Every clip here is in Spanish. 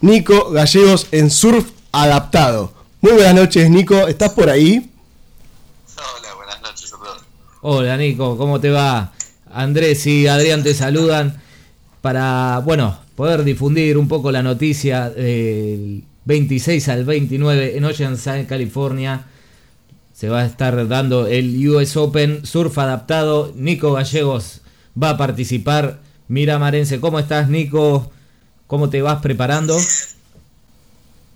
Nico Gallegos en surf adaptado. Muy buenas noches, Nico. ¿Estás por ahí? Hola, buenas noches a todos. Hola, Nico. ¿Cómo te va? Andrés y Adrián te saludan para, bueno, poder difundir un poco la noticia del 26 al 29 en Oceanside, California. Se va a estar dando el US Open Surf adaptado. Nico Gallegos va a participar. Mira, Marense, ¿cómo estás, Nico? ¿Cómo te vas preparando? Bien,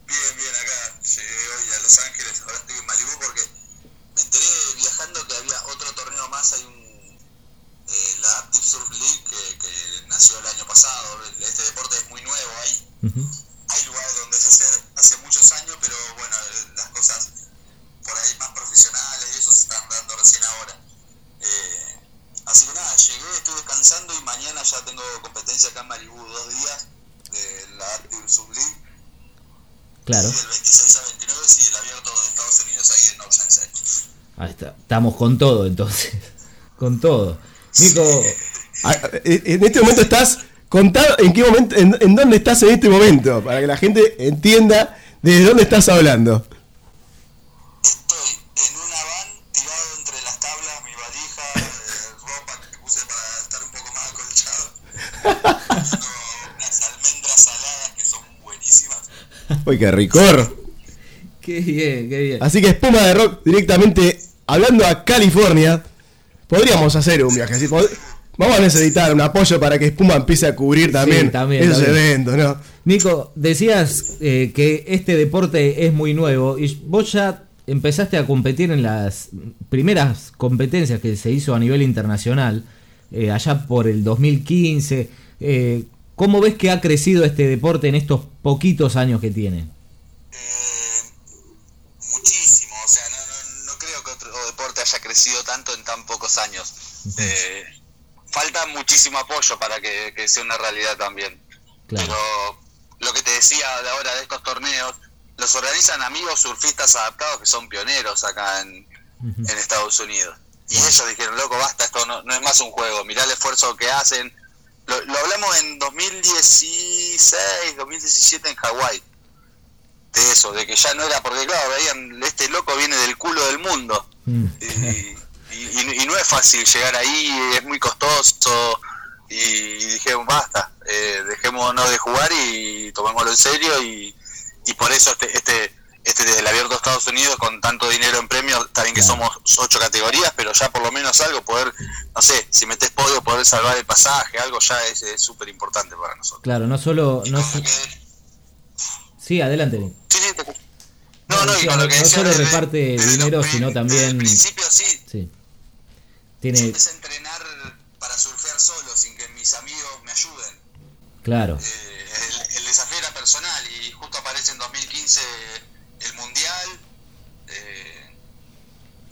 bien, acá. Llegué hoy a Los Ángeles, ahora estoy en Malibu porque me enteré viajando que había otro torneo más, hay un, eh, la Active Surf League que, que nació el año pasado, este deporte es muy nuevo ahí, hay lugares donde se hace hace muchos años, pero bueno, las cosas por ahí más profesionales y eso se están dando recién ahora. Eh, así que nada, llegué, estoy descansando y mañana ya tengo competencia acá en Malibu dos días la Surf League. Claro. Sí, del 26 al 29, sí, el abierto de Estados Unidos ahí en. Ahí está. Estamos con todo, entonces. Con todo. Nico, Ah, eh, En este momento estás. Contá en qué momento, en, en dónde estás en este momento, para que la gente entienda desde dónde estás hablando. Uy, qué ricor. qué bien, qué bien. Así que espuma de rock directamente hablando a California. Podríamos hacer un viaje así. Vamos a necesitar un apoyo para que Espuma empiece a cubrir también, también, esos también. eventos, ¿no? Nico, decías eh, que este deporte es muy nuevo y vos ya empezaste a competir en las primeras competencias que se hizo a nivel internacional, eh, allá por el 2015. Eh, ¿Cómo ves que ha crecido este deporte en estos poquitos años que tiene? Eh, muchísimo, o sea, no, no, no creo que otro deporte haya crecido tanto en tan pocos años. Eh, falta muchísimo apoyo para que, que sea una realidad también. Claro. Pero lo que te decía de ahora de estos torneos, los organizan amigos surfistas adaptados que son pioneros acá en, en Estados Unidos. Y ellos dijeron, loco, basta, esto no, no es más un juego, mirá el esfuerzo que hacen. Lo, lo hablamos en 2016, 2017 en Hawái. De eso, de que ya no era, porque claro, veían, este loco viene del culo del mundo. Mm. Y, y- y no es fácil llegar ahí, es muy costoso. Y dije, basta, eh, dejémonos de jugar y tomémoslo en serio. Y, y por eso este, este, este del abierto de Estados Unidos con tanto dinero en premios, está bien que somos ocho categorías, pero ya por lo menos algo, poder, no sé, si metes podio, poder salvar el pasaje, algo ya es es súper importante para nosotros. Claro, no solo... No, so- que- sí, adelante. Sí, sí, te. No, no, y con lo que no decía solo desde- reparte desde dinero, sino también- el principio sí, Sí. Tiene... empecé a entrenar para surfear solo, sin que mis amigos me ayuden. Claro. Eh, el, el desafío era personal y justo aparece en 2015 el Mundial. eh,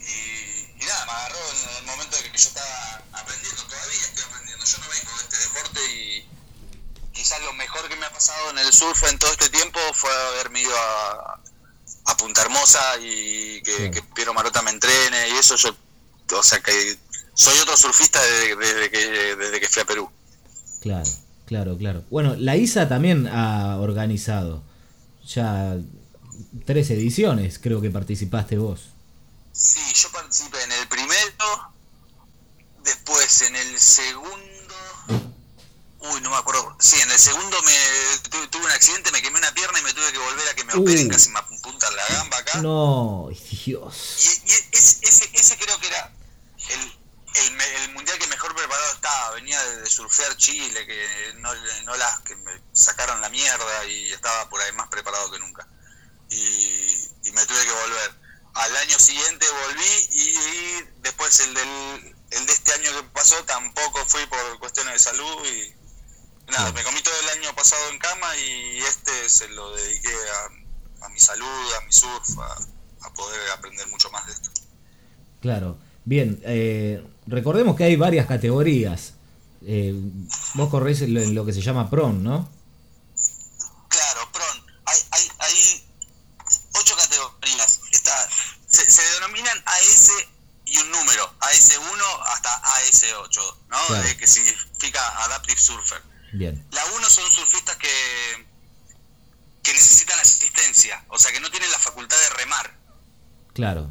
y, y nada, me agarró en el momento de que yo estaba aprendiendo, todavía estoy aprendiendo. Yo no vengo de este deporte y quizás lo mejor que me ha pasado en el surf en todo este tiempo fue haberme ido a, a Punta Hermosa y que, Sí. que Piero Marota me entrene y eso yo, o sea que soy otro surfista desde, desde que, desde que fui a Perú. Claro, claro, claro. Bueno, la ISA también ha organizado ya tres ediciones, creo que participaste vos. Sí, yo participé en el primero, después en el segundo, uy, no me acuerdo, sí, en el segundo me tuve, tuve un accidente, me quemé una pierna y me tuve que volver a que me operen, Uh. casi me apuntan la gamba acá. No, Dios. Y, y ese, ese, ese creo que era el, el, el mundial que mejor preparado estaba, venía de, de surfear Chile, que no, no las que me sacaron la mierda y estaba por ahí más preparado que nunca. Y, y me tuve que volver. Al año siguiente volví y, y después el del el de este año que pasó tampoco fui por cuestiones de salud y nada, Sí. me comí todo el año pasado en cama y este se lo dediqué a, a mi salud, a mi surf, a, a poder aprender mucho más de esto. Claro. Bien, eh, recordemos que hay varias categorías. Eh, vos corréis en lo, en lo que se llama PRON, ¿no? terminan AS y un número, AS1 hasta AS8, ¿no? Claro. Eh, que significa Adaptive Surfer. Bien. La 1 son surfistas que, que necesitan asistencia, o sea, que no tienen la facultad de remar. Claro.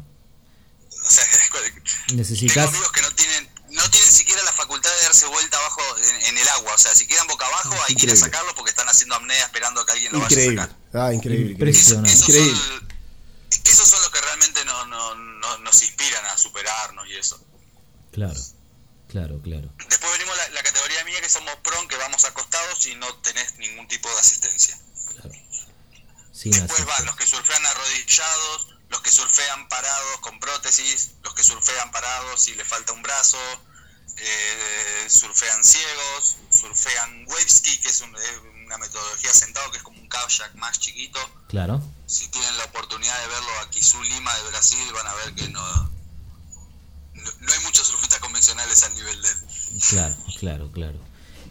O sea, necesitas... Tengo amigos que no tienen, no tienen siquiera la facultad de darse vuelta abajo en, en el agua, o sea, si quedan boca abajo increíble. hay que ir a sacarlos porque están haciendo apnea esperando a que alguien lo increíble. vaya a sacar. Ah, increíble. Impresionante. Eso, eso increíble. Son, inspiran a superarnos y eso. Claro, claro, claro. Después venimos la, la categoría mía que somos pron, que vamos acostados y no tenés ningún tipo de asistencia. claro. Sin Después asistencia. van los que surfean arrodillados, los que surfean parados con prótesis, los que surfean parados y le falta un brazo, eh, surfean ciegos, surfean wave ski, que es un- es una metodología sentado que es como un kayak más chiquito. Claro. Si tienen la oportunidad de verlo a Kisu Lima de Brasil, van a ver que no, no, hay muchos surfistas convencionales al nivel de él. Claro, claro, claro.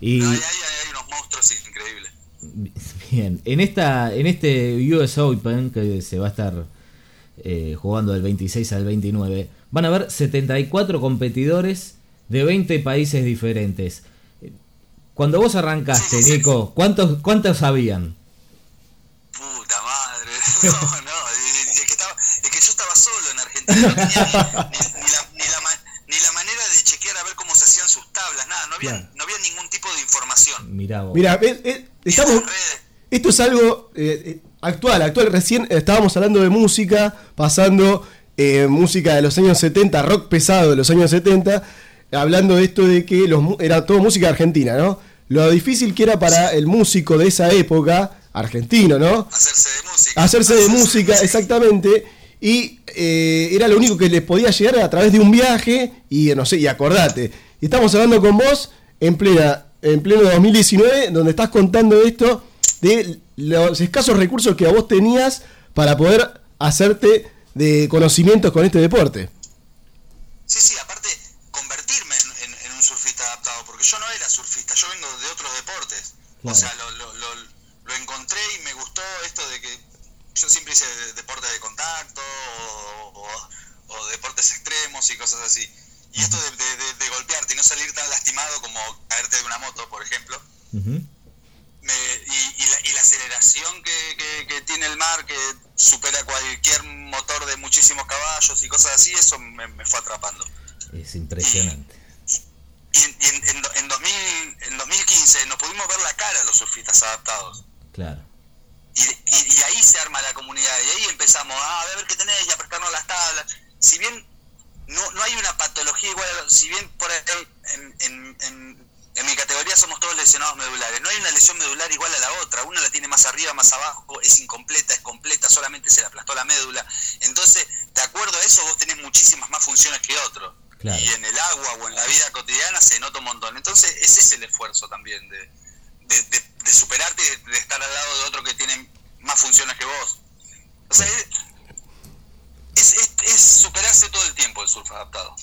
Y No, hay, hay- hay unos monstruos increíbles. bien, en esta, en este US Open que se va a estar eh, jugando del 26 al 29, van a haber 74 competidores de 20 países diferentes. Cuando vos arrancaste. Nico, ¿cuántos, cuántos habían? Puta madre. No, no. Es que, estaba, es que yo estaba solo en Argentina. No tenía ni, ni- ni la, ni, la, ma- ni la manera de chequear a ver cómo se hacían sus tablas. Nada, no había, Claro. no había ningún tipo de información. Mirá vos. Mira, eh, eh, Ni estamos, esto es algo eh, eh, actual, actual. Recién estábamos hablando de música, pasando eh, música de los años 70, rock pesado de los años 70, hablando de esto de que los, era todo música argentina, ¿no? Lo difícil que era para el músico de esa época, argentino, ¿no? Hacerse de música. hacerse de música, exactamente. Y eh, era lo único que les podía llegar a través de un viaje y no sé, y acordate. Y estamos hablando con vos en plena, en pleno 2019, donde estás contando esto de los escasos recursos que a vos tenías para poder hacerte de conocimientos con este deporte. Sí, sí, aparte, convertirme en, en- en un surfista adaptado, porque yo no era surfista, yo vengo de otros deportes. Claro. O sea, lo, lo, lo, lo encontré y me gustó esto de que yo siempre hice deportes de contacto o, o- o deportes extremos y cosas así. Y esto de, de- de- de golpearte y no salir tan lastimado como caerte de una moto, por ejemplo, me- y, y la, y la aceleración que, que- que tiene el mar, que supera cualquier motor de muchísimos caballos y cosas así, eso me, me fue atrapando. Es impresionante. Y en, y en, en en 2000, en 2015 nos pudimos ver la cara los surfistas adaptados. Claro. Y ahí se arma la comunidad, y ahí empezamos "Ah, a ver qué tenés y a prestarnos las tablas. Si bien no, no hay una patología igual, si bien por ahí en, en- en- en mi categoría somos todos lesionados medulares, no hay una lesión medular igual a la otra, una la tiene más arriba, más abajo, es incompleta, es completa, solamente se le aplastó la médula. Entonces, de acuerdo a eso, vos tenés muchísimas más funciones que otro. Claro. Y en el agua o en la vida cotidiana se nota un montón. Entonces, ese es el esfuerzo también de, de, de- de superarte, de, de estar al lado de otro que tiene más funciones que vos. O sea, es, es, es- superarse todo el tiempo el surf adaptado.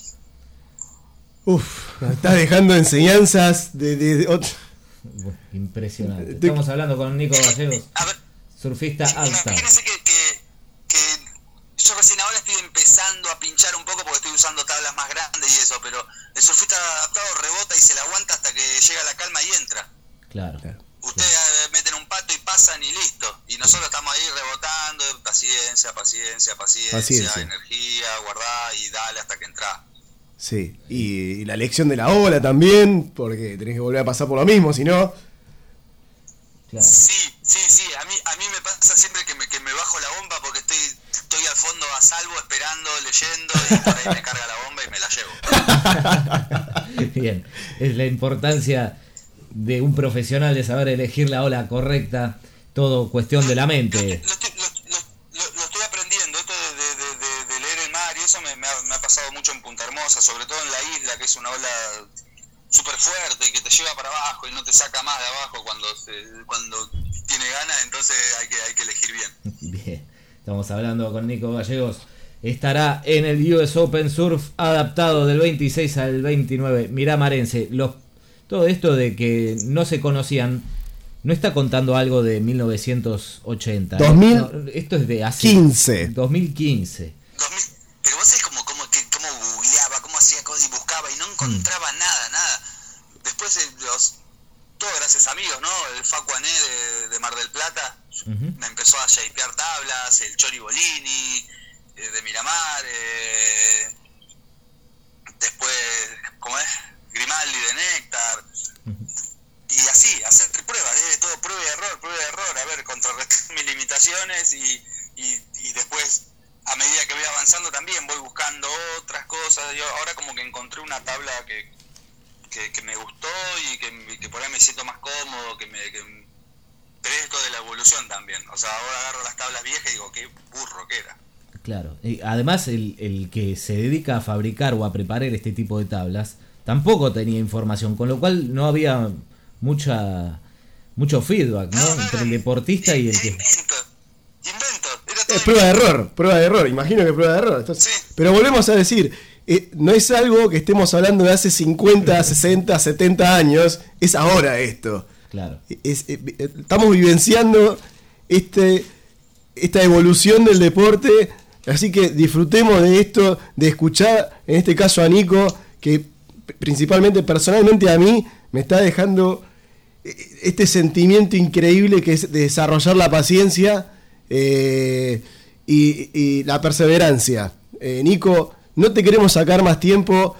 Uf, estás dejando enseñanzas de, de- de ot- Bueno, Impresionante. Te- Estamos hablando con Nico Gallegos, A ver, surfista alta. imagínense que, que, que yo recién ahora estoy empezando a pinchar un poco porque estoy usando tablas más grandes y eso, pero el surfista adaptado rebota y se la aguanta hasta que llega la calma y entra. Claro. Claro. Ustedes eh, meten un pato y pasan y listo. Y nosotros estamos ahí rebotando, paciencia, paciencia, paciencia, Paciencia. energía, guardá y dale hasta que entra. Sí, y, y la lección de la ola también, porque tenés que volver a pasar por lo mismo, si no... claro. Sí, sí, sí. A mí, a mí me pasa siempre que me, que me bajo la bomba porque estoy, estoy al fondo a salvo, esperando, leyendo y por ahí me carga la bomba y me la llevo. Bien, es la importancia de un profesional de saber elegir la ola correcta, todo cuestión de la mente. lo estoy, lo- lo- lo- lo estoy aprendiendo, esto de, de- de- de- de leer el mar y eso me, me ha, me ha pasado mucho en Punta Hermosa, sobre todo en la isla, que es una ola súper fuerte y que te lleva para abajo y no te saca más de abajo cuando se- cuando tiene ganas, entonces hay que, hay que elegir bien. Bien, estamos hablando con Nico Gallegos. Estará en el US Open Surf adaptado del 26 al 29. Mirá, Marense, los, todo esto de que no se conocían, no está contando algo de 1980. ¿eh? 2000 No, esto es de hace 15. 2015. 2000, pero vos sabés cómo, cómo, que- cómo googleaba, cómo hacía cosas y buscaba y no encontraba nada, nada. Después los, todo gracias a amigos, ¿no? El Facu Ané de, de Mar del Plata me empezó a shapear tablas, el Chori Bolini, eh, de Miramar, eh, después, ¿cómo es? Grimaldi de Néctar. Y así, hacer pruebas, de todo prueba y error, prueba y error, a ver, contrarrestar mis limitaciones y, y, y después a medida que voy avanzando también voy buscando otras cosas. Yo ahora como que encontré una tabla que, que, que me gustó y que, que, por ahí me siento más cómodo, que me... Que, pero esto de la evolución también. O sea, ahora agarro las tablas viejas y digo, qué burro que era. Claro. Y además, el, el que se dedica a fabricar o a preparar este tipo de tablas tampoco tenía información, con lo cual no había mucha mucho feedback ¿no? No, no, entre el deportista y el que... Invento, invento. Era todo Es prueba de error, prueba de error, imagino que prueba de error. Entonces- Sí. Pero volvemos a decir, eh, no es algo que estemos hablando de hace 50, 60, 70 años, es ahora esto. Claro. Es- eh, eh, estamos vivenciando este, esta evolución del deporte, así que disfrutemos de esto, de escuchar, en este caso a Nico, que principalmente personalmente a mí me está dejando este sentimiento increíble que es de desarrollar la paciencia eh, y, y la perseverancia. Eh, Nico, no te queremos sacar más tiempo.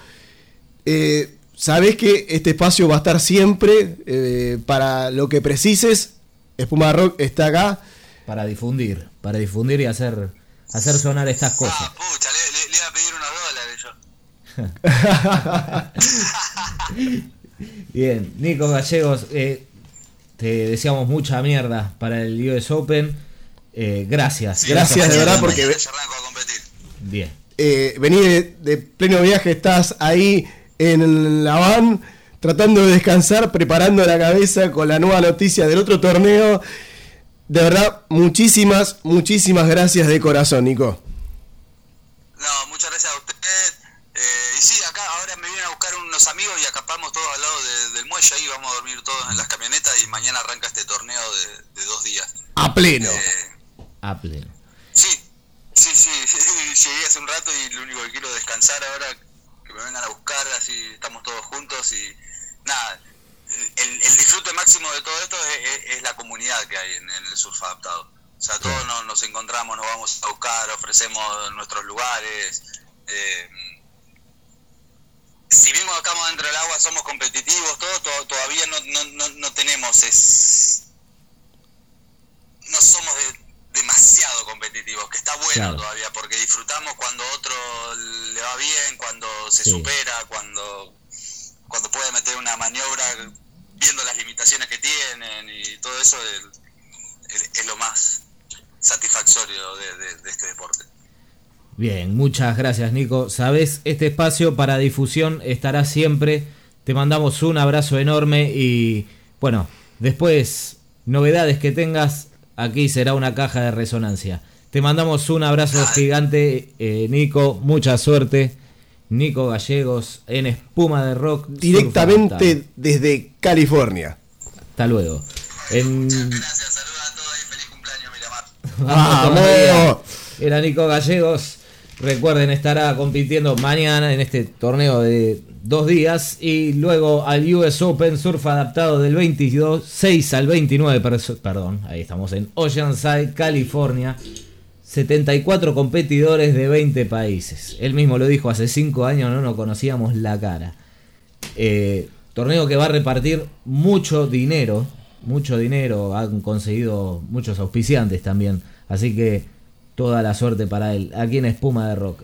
Eh, sabés que este espacio va a estar siempre eh, para lo que precises. Espuma Rock está acá. Para difundir, para difundir y hacer, hacer sonar estas cosas. Ah, pucha, le, le- le iba a pedir unos dólares yo. Bien, Nico Gallegos, eh, te deseamos mucha mierda para el US Open. Eh, gracias. Sí, Gracias, de verdad, porque-. Bien. Eh, vení de, de pleno viaje, estás ahí en la van tratando de descansar, preparando la cabeza con la nueva noticia del otro torneo. De verdad, muchísimas, muchísimas gracias de corazón, Nico. No, muchas gracias a usted. Eh, y sí, acá ahora me vienen a buscar unos amigos y acampamos todos al lado de- del muelle. Ahí vamos a dormir todos en las camionetas y mañana arranca este torneo de, de dos días. A pleno. Eh, Sí, sí, sí. Llegué hace un rato y lo único que quiero es descansar ahora. Que me vengan a buscar, así estamos todos juntos y nada. El, el disfrute máximo de todo esto es, es- es la comunidad que hay en, en el surf adaptado. O sea, todos nos, nos encontramos, nos vamos a buscar, ofrecemos nuestros lugares. eh, si bien cuando estamos dentro del agua somos competitivos, todo, to- todavía no, no, no, no tenemos es no somos de- está bueno Claro. todavía, porque disfrutamos cuando otro le va bien, cuando se Sí. supera, cuando cuando puede meter una maniobra viendo las limitaciones que tienen y todo eso es, lo más satisfactorio de, de- de este deporte. Bien, muchas gracias Nico. Sabes, este espacio para difusión estará siempre. Te mandamos un abrazo enorme y bueno, después novedades que tengas, aquí será una caja de resonancia. Te mandamos un abrazo gigante, eh, Nico, mucha suerte. Nico Gallegos en Espuma de Rock. Directamente desde California. Hasta luego. En... Gracias, saludos a todos y feliz cumpleaños Miramar. Vamos. Era Nico Gallegos. Recuerden, estará compitiendo mañana en este torneo de dos días y luego al US Open Surf adaptado del 22, 6 al 29, perso- perdón, ahí estamos en Oceanside, California. 74 competidores de 20 países. Él mismo lo dijo hace 5 años, no nos conocíamos la cara. Eh, torneo que va a repartir mucho dinero, mucho dinero, han conseguido muchos auspiciantes también, así que toda la suerte para él, aquí en Espuma de Rock.